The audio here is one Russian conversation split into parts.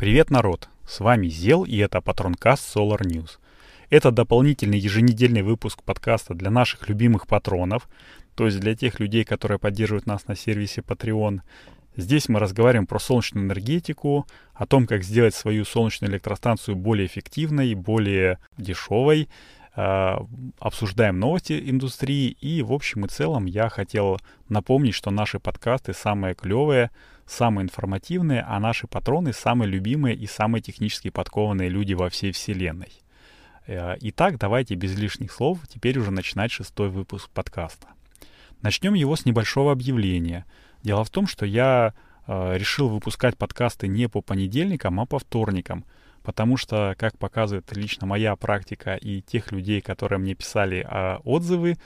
Привет, народ! С вами Зел и это Патронкаст Solar News. Это дополнительный еженедельный выпуск подкаста для наших любимых патронов, то есть для тех людей, которые поддерживают нас на сервисе Patreon. Здесь мы разговариваем про солнечную энергетику, о том, как сделать свою солнечную электростанцию более эффективной, более дешевой, а, обсуждаем новости индустрии и в общем и целом я хотел напомнить, что наши подкасты самые клевые, самые информативные, а наши патроны самые любимые и самые технически подкованные люди во всей вселенной. Э, итак, давайте без лишних слов теперь уже начинать шестой выпуск подкаста. Начнем его с небольшого объявления. Дело в том, что я э, решил выпускать подкасты не по понедельникам, а по вторникам – потому что, как показывает лично моя практика и тех людей, которые мне писали э, отзывы,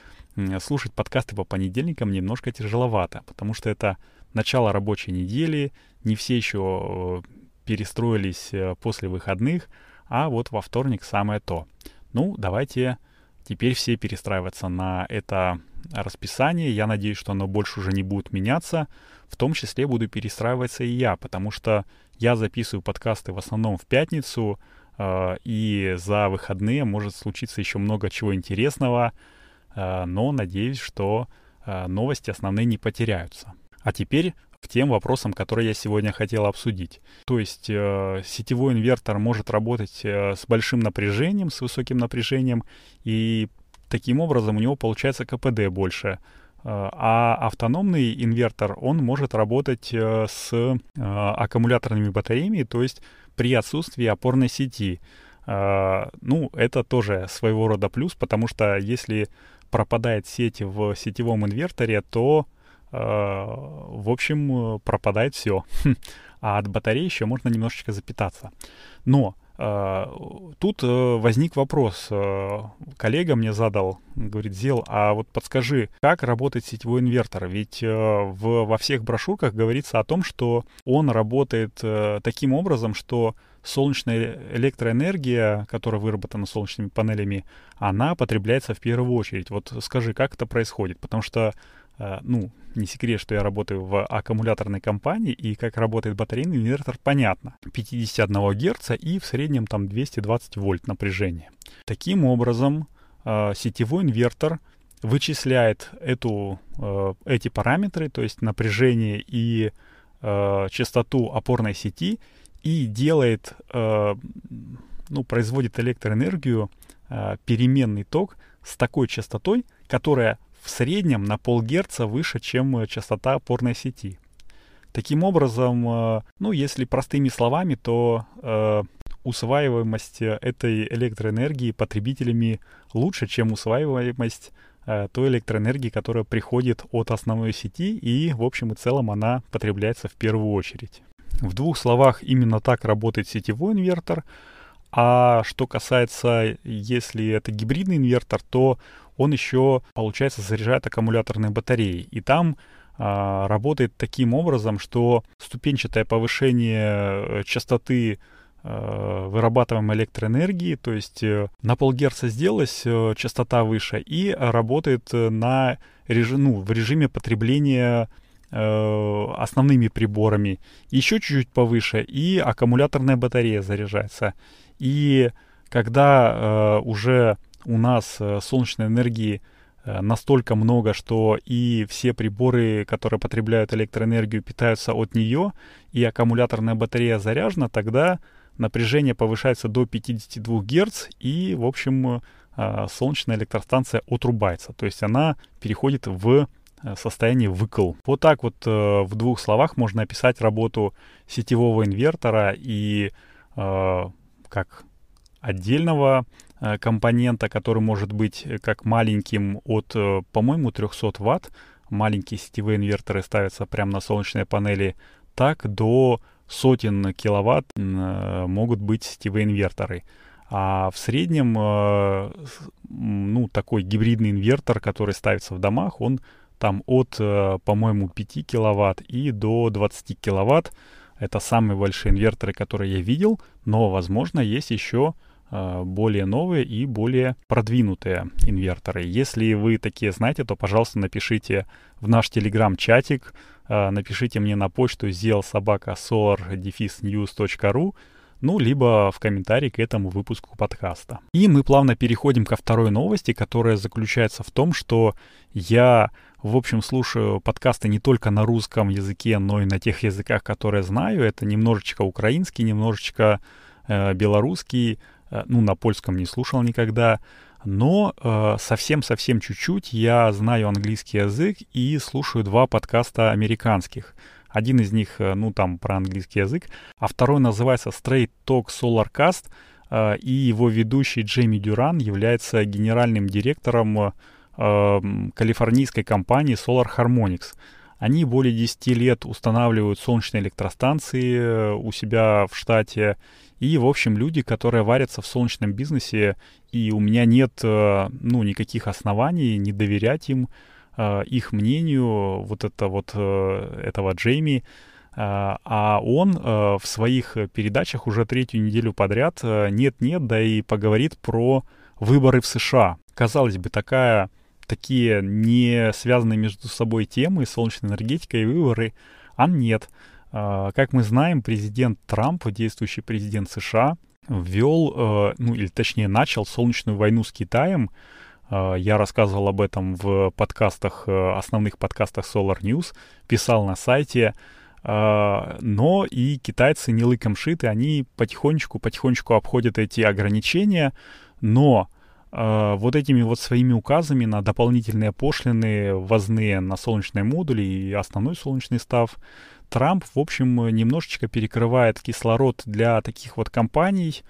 слушать подкасты по понедельникам немножко тяжеловато, потому что это начало рабочей недели, не все еще э, перестроились э, после выходных, а вот во вторник самое то. Ну, давайте теперь все перестраиваться на это расписание. Я надеюсь, что оно больше уже не будет меняться. В том числе буду перестраиваться и я, потому что я записываю подкасты в основном в пятницу, э, и за выходные может случиться еще много чего интересного, но надеюсь, что новости основные не потеряются. А теперь к тем вопросам, которые я сегодня хотел обсудить. То есть э, сетевой инвертор может работать э, с большим напряжением, с высоким напряжением, и таким образом у него получается КПД больше. Э, а автономный инвертор, он может работать э, с э, аккумуляторными батареями, то есть при отсутствии опорной сети. Ну, это тоже своего рода плюс, потому что если пропадает сеть в сетевом инверторе, то, в общем, пропадает все. А от батареи еще можно немножечко запитаться. Но а, тут э, возник вопрос. Э, коллега мне задал, говорит, Зел, а вот подскажи, как работает сетевой инвертор? Ведь э, в, во всех брошюрках говорится о том, что он работает таким образом, что солнечная электроэнергия, которая выработана солнечными панелями, она потребляется в первую очередь. Вот скажи, как это происходит? Потому что Э, ну, не секрет, что я работаю в аккумуляторной компании, и как работает батарейный инвертор, понятно. 51 Гц и в среднем там 220 вольт напряжения. Таким образом, э, сетевой инвертор вычисляет эту, э, эти параметры, то есть напряжение и частоту опорной сети, и делает, ну, производит электроэнергию, переменный ток с такой частотой, которая в среднем на полгерца выше, чем э, частота опорной сети. Таким образом, э, ну, если простыми словами, то э, усваиваемость этой электроэнергии потребителями лучше, чем усваиваемость э, той электроэнергии, которая приходит от основной сети, и в общем и целом она потребляется в первую очередь. В двух словах, именно так работает сетевой инвертор. А что касается, если это гибридный инвертор, то он еще, получается, заряжает аккумуляторные батареи. И там а, работает таким образом, что ступенчатое повышение э, частоты э, вырабатываемой электроэнергии, то есть э, на полгерца сделалась частота выше и работает на режим, ну, в режиме потребления основными приборами. Еще чуть-чуть повыше и аккумуляторная батарея заряжается. И когда уже у нас э, солнечной энергии э, настолько много, что и все приборы, которые потребляют электроэнергию, питаются от нее, и аккумуляторная батарея заряжена, тогда напряжение повышается до 52 Гц, и, в общем, э, солнечная электростанция отрубается. То есть она переходит в состояние выкл. Вот так вот в двух словах можно описать работу сетевого инвертора и как отдельного Э, компонента, который может быть э, как маленьким от, э, по-моему, 300 ватт. Маленькие сетевые инверторы ставятся прямо на солнечные панели, так до сотен киловатт могут быть сетевые инверторы. А в среднем, ну, такой гибридный инвертор, который ставится в домах, он там от, по-моему, 5 киловатт и до 20 киловатт. Это самые большие инверторы, которые я видел, но, возможно, есть еще Э, более новые и более продвинутые инверторы. Если вы такие знаете, то, пожалуйста, напишите в наш телеграм-чатик, напишите мне на почту zelsobaka.solar-news.ru ну, либо в комментарии к этому выпуску подкаста. И мы плавно переходим ко второй новости, которая заключается в том, что я, в общем, слушаю подкасты не только на русском языке, но и на тех языках, которые знаю. Это немножечко украинский, немножечко э, белорусский, э, ну, на польском не слушал никогда. Но э, совсем-совсем чуть-чуть я знаю английский язык и слушаю два подкаста американских — один из них, э, ну, там, про английский язык, а второй называется Straight Talk Solarcast, э, и его ведущий Джейми Дюран является генеральным директором э, калифорнийской компании Solar Harmonics. Они более 10 лет устанавливают солнечные электростанции у себя в штате. И, в общем, люди, которые варятся в солнечном бизнесе, и у меня нет, ну, никаких оснований не доверять им. Э, их мнению вот это вот э, этого Джейми, э, а он в своих передачах уже третью неделю подряд нет-нет, да и поговорит про выборы в США. Казалось бы, такая, такие не связанные между собой темы, солнечная энергетика и выборы, а нет. Как мы знаем, президент Трамп, действующий президент США, ввел, ну или точнее начал солнечную войну с Китаем, я рассказывал об этом в подкастах, э, основных подкастах Solar News, писал на сайте. А, но и китайцы не лыком шиты, они потихонечку-потихонечку обходят эти ограничения, но а, вот этими вот своими указами на дополнительные пошлины, возные на солнечные модули и основной солнечный став, Трамп, в общем, немножечко перекрывает кислород для таких вот компаний,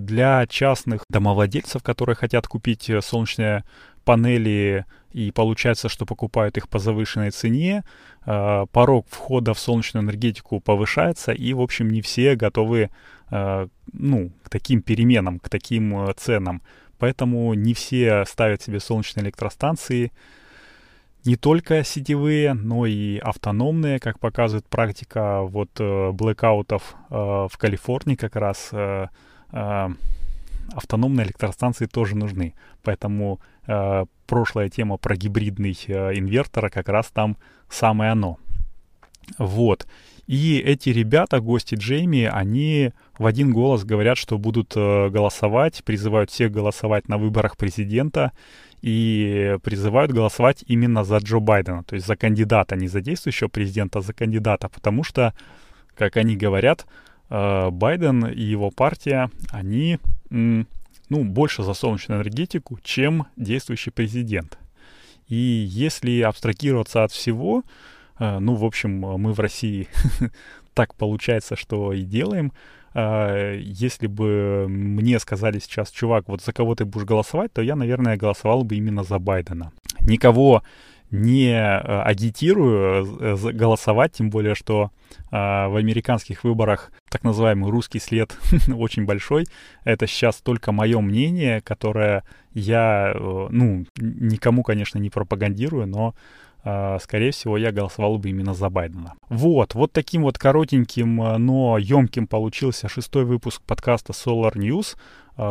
для частных домовладельцев, которые хотят купить э, солнечные панели и получается, что покупают их по завышенной цене, э, порог входа в солнечную энергетику повышается, и, в общем, не все готовы ну, к таким переменам, к таким ценам. Поэтому не все ставят себе солнечные электростанции, не только сетевые, но и автономные, как показывает практика вот блэкаутов в Калифорнии как раз э, автономные электростанции тоже нужны. Поэтому э, прошлая тема про гибридный э, инвертор как раз там самое оно. Вот. И эти ребята, гости Джейми, они в один голос говорят, что будут э, голосовать, призывают всех голосовать на выборах президента и призывают голосовать именно за Джо Байдена, то есть за кандидата, не за действующего президента, а за кандидата, потому что, как они говорят, Э, Байден и его партия, они ну, больше за солнечную энергетику, чем действующий президент. И если абстрагироваться от всего, э, ну, в общем, мы в России так получается, что и делаем. Э, если бы мне сказали сейчас, чувак, вот за кого ты будешь голосовать, то я, наверное, голосовал бы именно за Байдена. Никого не э, агитирую э, голосовать, тем более, что э, в американских выборах так называемый русский след очень большой. Это сейчас только мое мнение, которое я, ну, никому, конечно, не пропагандирую, но скорее всего, я голосовал бы именно за Байдена. Вот, вот таким вот коротеньким, но емким получился шестой выпуск подкаста Solar News,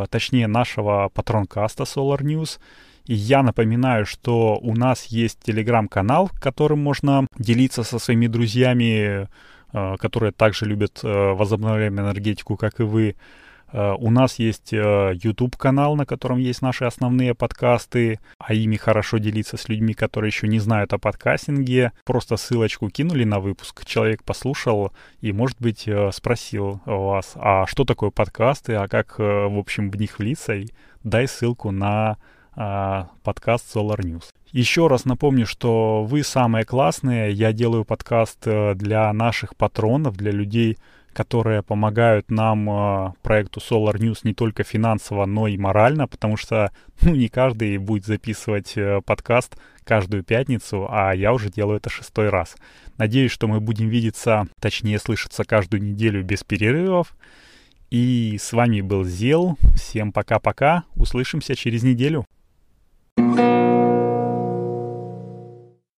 точнее нашего патронкаста Solar News. И я напоминаю, что у нас есть телеграм-канал, которым можно делиться со своими друзьями, э, которые также любят э, возобновляемую энергетику, как и вы. Э, у нас есть YouTube-канал, на котором есть наши основные подкасты, а ими хорошо делиться с людьми, которые еще не знают о подкастинге. Просто ссылочку кинули на выпуск, человек послушал и, может быть, спросил вас, а что такое подкасты, а как, в общем, в них влиться, и дай ссылку на подкаст Solar News. Еще раз напомню, что вы самые классные. Я делаю подкаст э, для наших патронов, для людей, которые помогают нам, э, проекту Solar News, не только финансово, но и морально, потому что ну, не каждый будет записывать э, подкаст каждую пятницу, а я уже делаю это шестой раз. Надеюсь, что мы будем видеться, точнее слышаться каждую неделю без перерывов. И с вами был Зел. Всем пока-пока. Услышимся через неделю.